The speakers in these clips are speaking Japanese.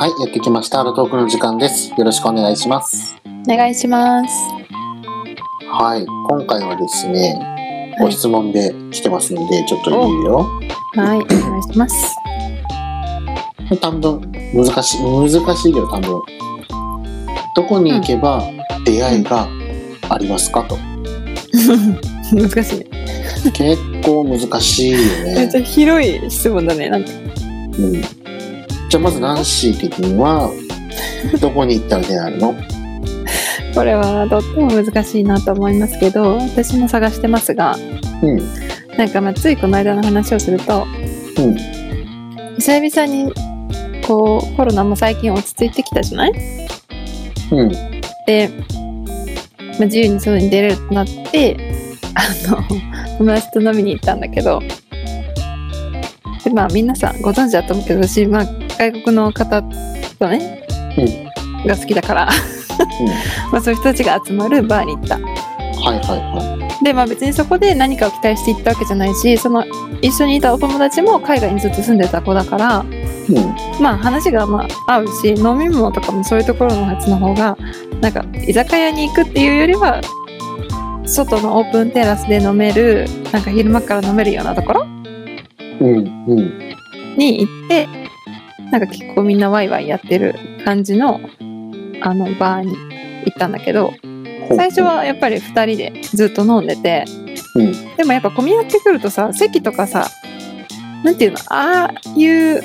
はい、やってきました。アルトークの時間です。よろしくお願いします。お願いします。はい、今回はですね、はい、ご質問で来てますので、ちょっと言うよ。はい、お願いします。短文、難しい、難しいよ、短文。どこに行けば出会いがありますか？と。難しいね。結構難しいよ めっちゃね。広い質問だね。なんか、うん。まずナンシー的には、どこに行ったら出会えるの？これはとっても難しいなと思いますけど、私も探してますが、うん。なんかまあついこの間の話をすると、うん。久々にこうコロナも最近落ち着いてきたじゃない？うん。で、まあ、自由に外に出れるとなって、あの、友達と飲みに行ったんだけど、で、まあ皆さんご存知だと思うけど、私、まあ外国の方とね、が好きだから、まあそういう人たちが集まるバーに行った。はいはいはで、まあ別にそこで何かを期待して行ったわけじゃないし、その一緒にいたお友達も海外にずっと住んでた子だから、い。うん。まあ話がまあ合うし飲み物とかもそういうところのやつの方がなんか居酒屋に行くっていうよりは外のオープンテラスで飲めるなんか昼間から飲めるようなところうん。うん。に行ってなんか結構みんなワイワイやってる感じのあのバーに行ったんだけど最初はやっぱり2人でずっと飲んでてうん。でもやっぱ混み合ってくるとさ席とかさなんていうのああいう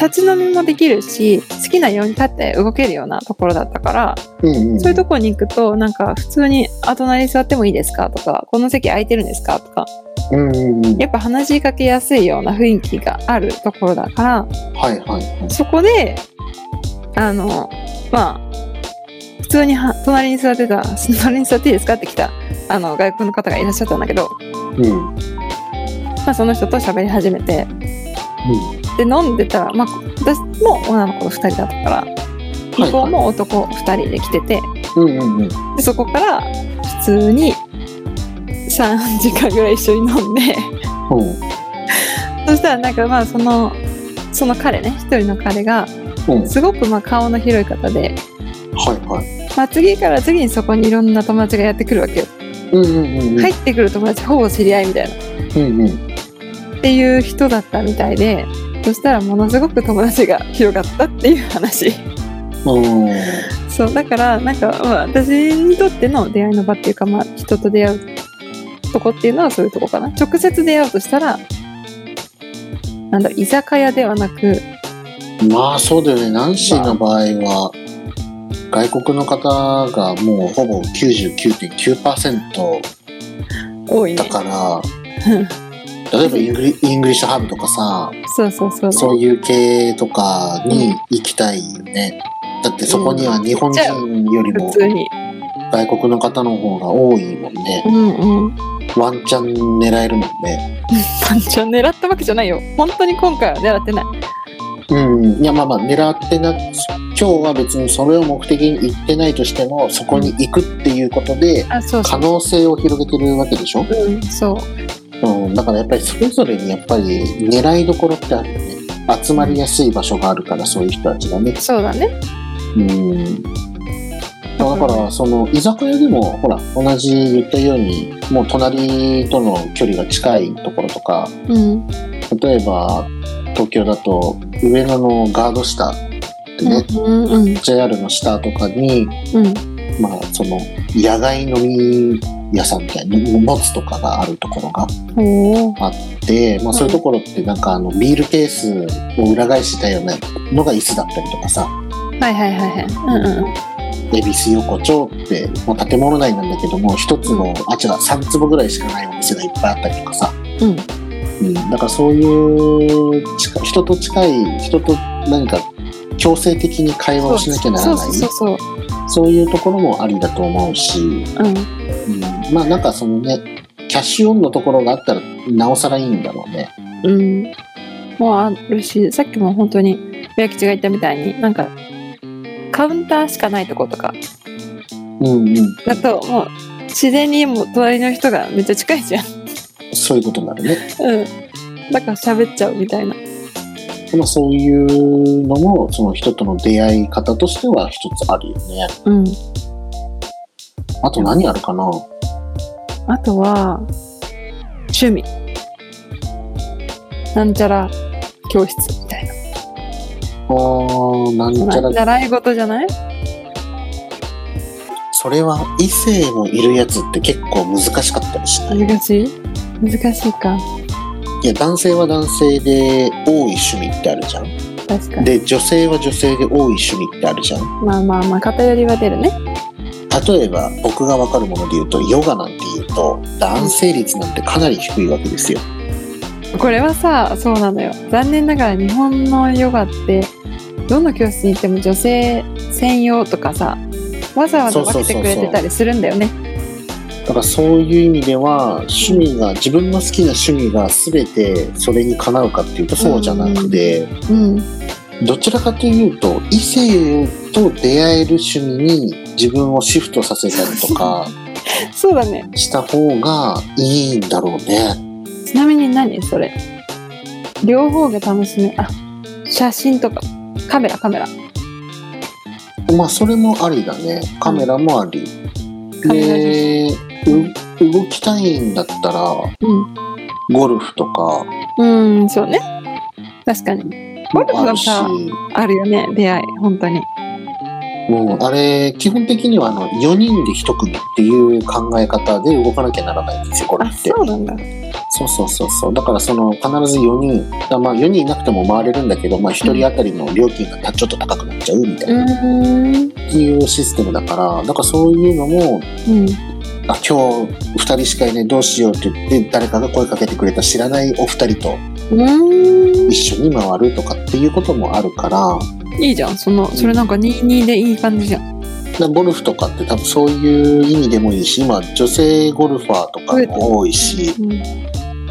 立ち飲みもできるし好きなように立って動けるようなところだったからうん。うん。そういうところに行くとなんか普通に「あ隣に座ってもいいですか?」とか「この席空いてるんですか?」とかうんうんうん。やっぱ話しかけやすいような雰囲気があるところだからはいはいはい。そこであのまあ普通には隣に座ってた「隣に座っていいですか?」って来たあの外国の方がいらっしゃったんだけど、うん。まあ、その人と喋り始めてで飲んでたら、まあ、私も女の子と2人だったから向こうも男2人で来ててうんうんうん。でそこから普通に3時間ぐらい一緒に飲んでうん。そしたらなんかまあそのその彼ね一人の彼がうん。すごくまあ顔の広い方で、はいはい。まあ、次から次にそこにいろんな友達がやってくるわけよ、うんうんうんうん。入ってくる友達ほぼ知り合いみたいなうんうん。っていう人だったみたいでそしたらものすごく友達が広がったっていう話うん。そうだからなんか、まあ、私にとっての出会いの場っていうか、まあ、人と出会うとこっていうのはそういうとこかな直接出会うとしたらなんだ居酒屋ではなくまあそうだよね。ナンシーの場合は、外国の方がもうほぼ99.9%多いねだから、例えばイングリイングリッシュパブとかさ、そうそうそう。そういう系とかに行きたいよね。だってそこには日本人よりも外国の方の方が多いもんね。う。んうん。ワンチャン狙えるもんね。ワンチャンは狙ったわけじゃないよ。本当に今回は狙ってない。うん。いやまあまあ狙ってな、今日は別にそれを目的に行ってないとしても、そこに行くっていうことで、可能性を広げてるわけでしょ、うんそううん、だからやっぱりそれぞれにやっぱり狙いどころってあるよね。集まりやすい場所があるから、そういう人たちがね。そうだねうん。だから、その、居酒屋でも、ほら、同じ言ったように、もう隣との距離が近いところとか、うん例えば、東京だと、上野のガード下ってね、うんうん JR の下とかに、うんまあ、その、野外飲み屋さんみたいな、もつとかがあるところがあって、まあ、そういうところってなんかあのビールケースを裏返したようなのが椅子だったりとかさ。はいはいはいはい。うんうん恵比寿横丁ってもう建物内なんだけども一つのあ違う3坪ぐらいしかないお店がいっぱいあったりとかさ、うん。うん、だからそういう近人と近い人と何か強制的に会話をしなきゃならないそうそうそうそういうところもありだと思うし、そううん。うん、まあなんかそのねキャッシュオンのところがあったらなおさらいいんだろうね。うん。もうあるしさっきも本当に宮吉が言ったみたいになんかカウンターしかないとことか。うんうん。だともう自然にもう隣の人がめっちゃ近いじゃん。そういうことになるね。うん。だから喋っちゃうみたいな。うまあ、そういうのもその人との出会い方としては一つあるよねうん。あと何あるかな？あとは、趣味。なんちゃら教室みたいな。あーなんちゃら習い事じゃない？それは異性もいるやつって結構難しかったりしない？難しい？難しいか。いや男性は男性で多い趣味ってあるじゃん確かに。で女性は女性で多い趣味ってあるじゃんまあまあまあ、偏りは出るね。例えば僕が分かるもので言うとヨガなんて言うと男性率なんてかなり低いわけですよこれはさ、そうなのよ。残念ながら日本のヨガって、どの教室に行っても女性専用とかさ、わざわざ分けてくれてたりするんだよね。だからそういう意味では趣味が自分の好きな趣味が全てそれにかなうかっていうとそうじゃなくて、うん。どちらかというと異性と出会える趣味に自分をシフトさせたりとか そうだね。した方がいいんだろうね。ちなみに何それ？両方が楽しめ、あ、写真とか、カメラカメラ。まあそれもありだね。カメラもあり。カメラで、う動きたいんだったらうん。ゴルフとかうん、そうね。確かに。ゴルフもあるし、はさ、あるよね、出会い、本当に。うん、あれ基本的にはあの4人で1組っていう考え方で動かなきゃならないんですよゴルあ、フって。そうなんだ。そうそうそうそうだからその必ず4人だまあ4人いなくても回れるんだけど、まあ、1人当たりの料金がちょっと高くなっちゃうみたいうな、っーん。ていうシステムだからだからそういうのもうん。あ今日2人しかいないどうしようって言って誰かが声かけてくれた知らないお二人と。一緒に回るとかっていうこともあるからいいじゃん。その、それなんか22でいい感じじゃん。ゴルフとかって多分そういう意味でもいいし今女性ゴルファーとかも多いしうん。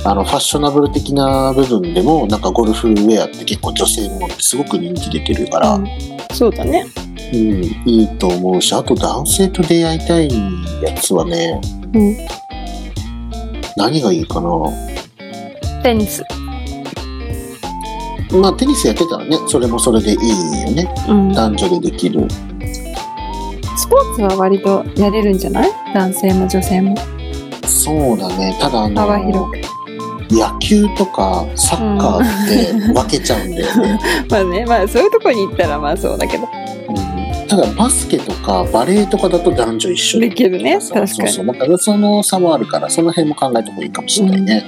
あのファッショナブル的な部分でもなんかゴルフウェアって結構女性ものってすごく人気出てるから、うんそうだね。うん、いいと思うしあと男性と出会いたいやつはねうん。何がいいかな？テニス。まあテニスやってたらねそれもそれでいいよねうん。男女でできるスポーツは割とやれるんじゃない？男性も女性も。そうだねただあ幅の。野球とかサッカーって分けちゃうんだよね、まあね、まあそういうとこに行ったらまあそうだけど。うん、ただバスケとかバレーとかだと男女一緒できるね。そう確かに。そうそう。だからその差もあるからその辺も考えた方がいいかもしれないね、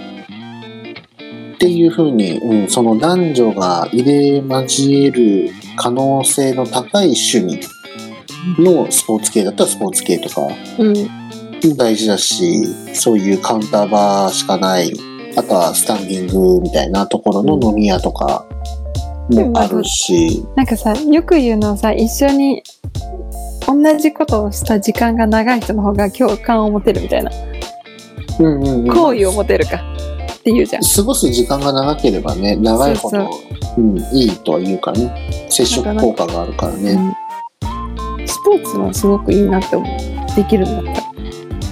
っていうふうに、うん、その男女が入れ交える可能性の高い趣味のスポーツ系だったらスポーツ系とかうん。大事だしそういうカウンターバーしかない。あとはスタンディングみたいなところの飲み屋とかもあるし、なんかさ、よく言うのはさ、一緒に同じことをした時間が長い人の方が共感を持てるみたいな。うんうんうん好意を持てるかっていうじゃん。過ごす時間が長ければね長いほどそううん、いいとは言うからね接触効果があるからね、うんスポーツはすごくいいなって思う。できるんだったら。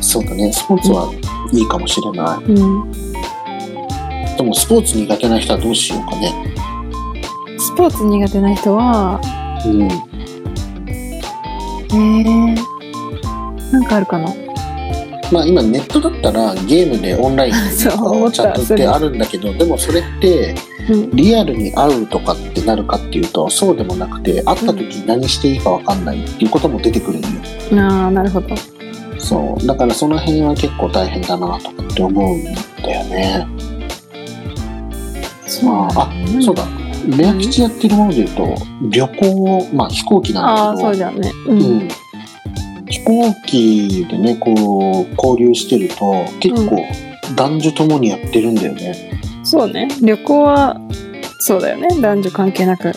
そうだねスポーツはいいかもしれなうん。い、でもスポーツ苦手な人はどうしようかねスポーツ苦手な人は、うんえー、なんかあるかな？まあ今ネットだったらゲームでオンラインでそう思ったチャットってあるんだけどでもそれってうん。リアルに会うとかってなるかっていうとそうでもなくて会った時何していいか分かんないっていうことも出てくるんよ。ああ、なるほど。そう。だからその辺は結構大変だなとかって思うんだよね。まああそうだレア吉やってるもので言うと旅行まあ飛行機ああ、なんだけどそうじゃんね。う。うんん、飛行機でねこう交流してると結構男女ともにやってるんだよね、そうね。旅行は、そうだよね。男女関係なく。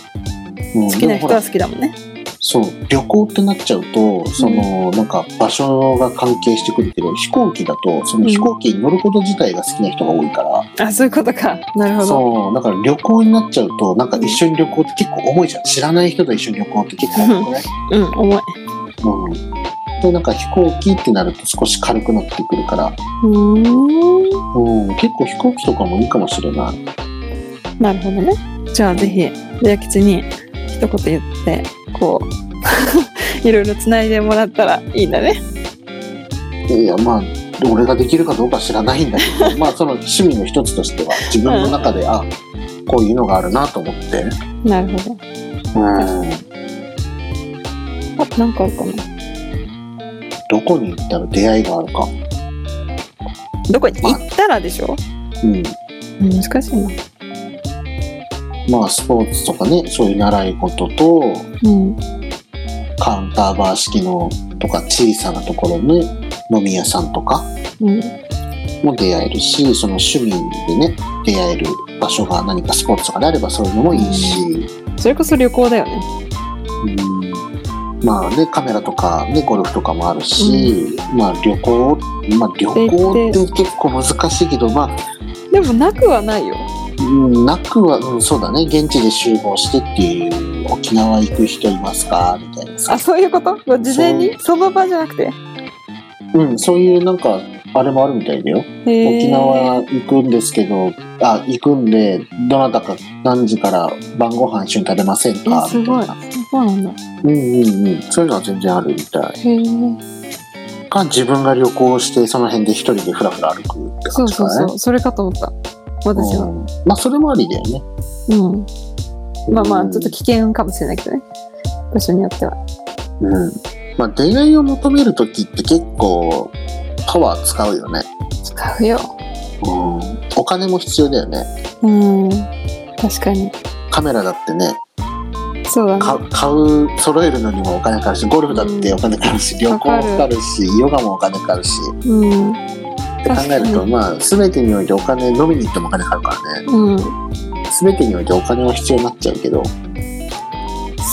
うん、好きな人は好きだもんね。そう旅行ってなっちゃうとその、なんか場所が関係してくるけど飛行機だとその飛行機に乗ること自体が好きな人が多いから、あ、そういうことか。なるほど。そうだから旅行になっちゃうとなんか一緒に旅行って結構重いじゃん知らない人と一緒に旅行って結構重くない？うん、重い。うんでなんか飛行機ってなると少し軽くなってくるから、うーん。うん、結構飛行機とかもいいかもしれない。なるほどね。じゃあぜひレア吉に一言言ってこう いろいろつないでもらったらいいんだね。いやまあ俺ができるかどうか知らないんだけど まあその趣味の一つとしては自分の中で、あこういうのがあるなと思って。なるほど。うん。あとなんかあるかな？どこに行ったら出会いがあるか。どこ？に行ったらでしょ？うん難しいなまあスポーツとかねそういう習い事とうん。カウンターバー式のとか小さなところの飲み屋さんとかうん。も出会えるしその趣味でね出会える場所が何かスポーツとかであればそういうのもいいし、それこそ旅行だよね。うん。まあねカメラとかねゴルフとかもあるし、まあ旅行まあ旅行って結構難しいけどまあ。でもなくはないようんなくは、うん、そうだね。現地で集合してっていう沖縄行く人いますか？みたいなさ。あそういうこと？事前に？その場じゃなくて？うんそういうなんかあれもあるみたいだよ。沖縄行くんですけどあ行くんでどなたか何時から晩ご飯一緒に食べませんえかみたいな。そうなんだ。うんうんうん。そういうのは全然あるみたい。へえか自分が旅行してその辺で一人でふらふら歩くってそうそう感じかねそう。それかと思った私は。うん。まあそれもありだよね。うん。まあまうんあちょっと危険かもしれないけどね。場所によっては。うん。まあ出会いを求める時って結構パワー使うよね、使うよ。うん、お金も必要だよね。うん。確かに。カメラだってね。そうだね。か買う揃えるのにもお金かかるしゴルフだってお金かかるし、旅行もかかるしヨガもお金かかるし。うんって考えるとまあ全てにおいてお金飲みに行ってもお金かかるからね。うん。全てにおいてお金は必要になっちゃうけど。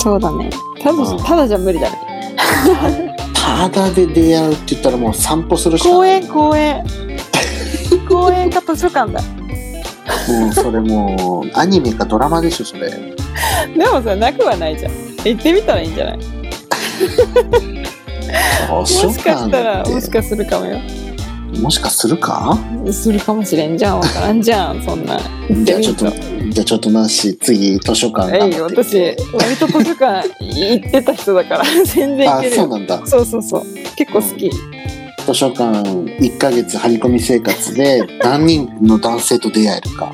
そうだね。ただうんただじゃ無理だね。ただで出会うって言ったらもう散歩するしか公ない。園公園。公園か図書館だ。もうそれもうアニメかドラマでしょそれ。でもさなくはないじゃん。行ってみたらいいんじゃない？も図書しかしたらもしてかするかもよもしかするか？するかもしれんじゃん。わからんじゃん。そんな。じゃあちょっとじゃあちょっとなし次図書館えい私割と図書館行ってた人だから。全然行あけるよ。そうなんだ。そうそうそう。結構好き。図書館1ヶ月張り込み生活で何人の男性と出会えるか。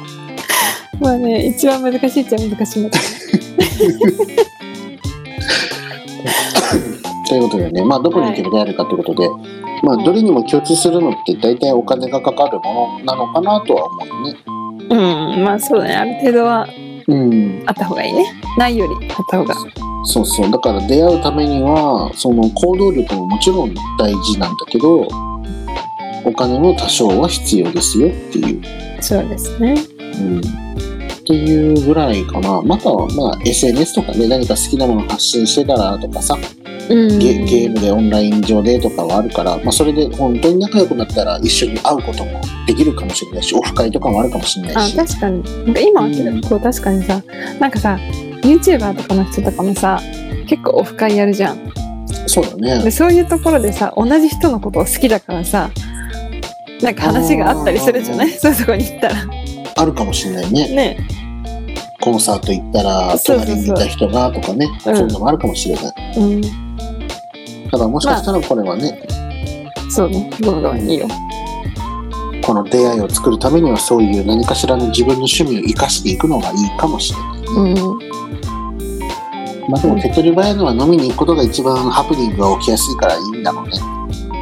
まあね一番難しいっちゃ難しいんだけ ということでねまあどこに行けば出会えるかということで、まあどれにも共通するのって大体お金がかかるものなのかなとは思うよね。どうんまあそうだね。ある程度はうん。あった方がいいね。ないよりあった方が。そうそう。だから出会うためにはその行動力ももちろん大事なんだけどお金も多少は必要ですよっていう、そうですね。うん、っていうぐらいかな。またはまあ SNS とかね何か好きなもの発信してたらとかさ。うんゲゲームでオンライン上でとかはあるから、まあ、それで本当に仲良くなったら一緒に会うこともできるかもしれないしオフ会とかもあるかもしれなあいし。確かに。なんか今は結構確かにさなんかさ YouTuber とかの人とかもさ結構オフ会やるじゃん。そうだね。でそういうところでさ同じ人のことを好きだからさなんか話があったりするじゃない？そういうとこに行ったら。あるかもしれないね。ね。コンサート行ったら隣にいた人がとかね。うん。そういうのもあるかもしれない。うんただもしかしたらこれはね、そうねごめんごめんいいよ。この出会いを作るためにはそういう何かしらの自分の趣味を生かしていくのがいいかもしれないうん。まあでも手っ取り早いのは飲みに行くことが一番ハプニングが起きやすいからいいんだろうね。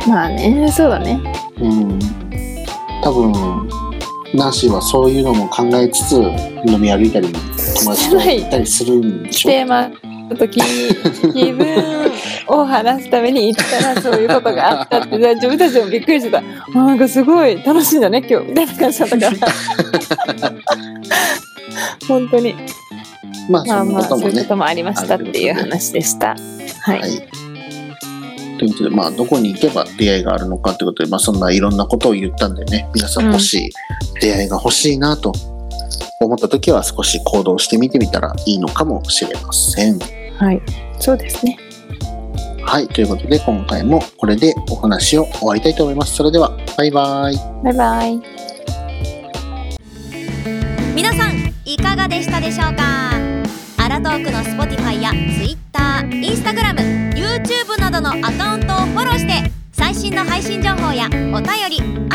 まあねそうだね。うん。多分ナンシーはそういうのも考えつつ飲み歩いたり友達と行ったりするんでしょ？テーマの時気分を話すために行ったらそういうことがあったってで 自分たちもびっくりしてた。あなんかすごい楽しいんだね今日。みたいな感じだったから 本当に。まあまあまあなこともねそういうこともありましたっていう話でした。はい、はい。ということで、まあ、どこに行けば出会いがあるのかということで、まあ、そんないろんなことを言ったんでね、皆さん。もし出会いが欲しいなと思った時は少し行動してみてみたらいいのかもしれません。はい、そうですねはい。ということで、今回もこれでお話を終わりたいと思います。それでは、バイバイ。バイバイ皆さんいかがでしたでしょうか？アラトークの Spotify や Twitter、Instagram、YouTube などのアカウントをフォローして最新の配信情報やお便り、